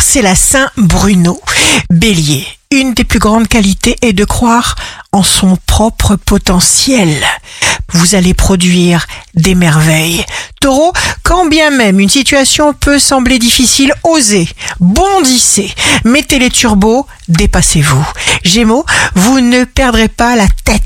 c'est la Saint Bruno. Bélier, une des plus grandes qualités est de croire en son propre potentiel. Vous allez produire des merveilles. Taureau, quand bien même une situation peut sembler difficile, osez, bondissez, mettez les turbos, dépassez-vous. Gémeaux, vous ne perdrez pas la tête.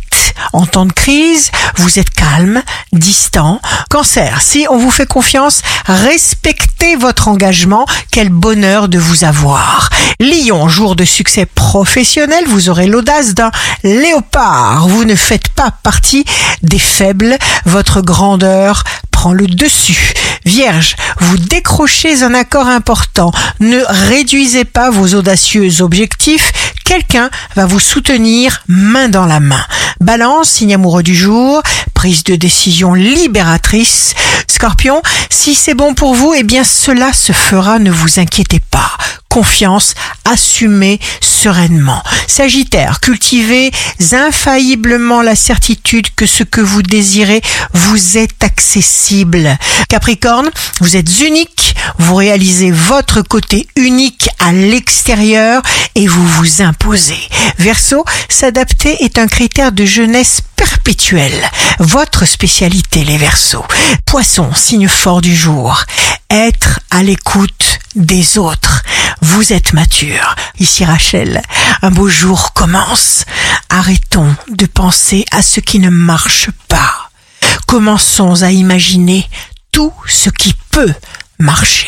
En temps de crise, vous êtes calme, distant. Cancer, si on vous fait confiance, respectez votre engagement. Quel bonheur de vous avoir. Lion, jour de succès professionnel, vous aurez l'audace d'un léopard. Vous ne faites pas partie des faibles. Votre grandeur prend le dessus. Vierge, vous décrochez un accord important. Ne réduisez pas vos audacieux objectifs. Quelqu'un va vous soutenir main dans la main. Balance, signe amoureux du jour, prise de décision libératrice. Scorpion, si c'est bon pour vous, eh bien cela se fera, ne vous inquiétez pas. Confiance, assumez sereinement. Sagittaire, cultivez infailliblement la certitude que ce que vous désirez vous est accessible. Capricorne, vous êtes unique, vous réalisez votre côté unique à l'extérieur et vous vous imposez. Verseau, s'adapter est un critère de jeunesse perpétuelle. Votre spécialité, les Verseaux. Poisson, signe fort du jour. Être à l'écoute des autres. Vous êtes mature. Ici Rachel, un beau jour commence. Arrêtons de penser à ce qui ne marche pas. Commençons à imaginer tout ce qui peut marcher.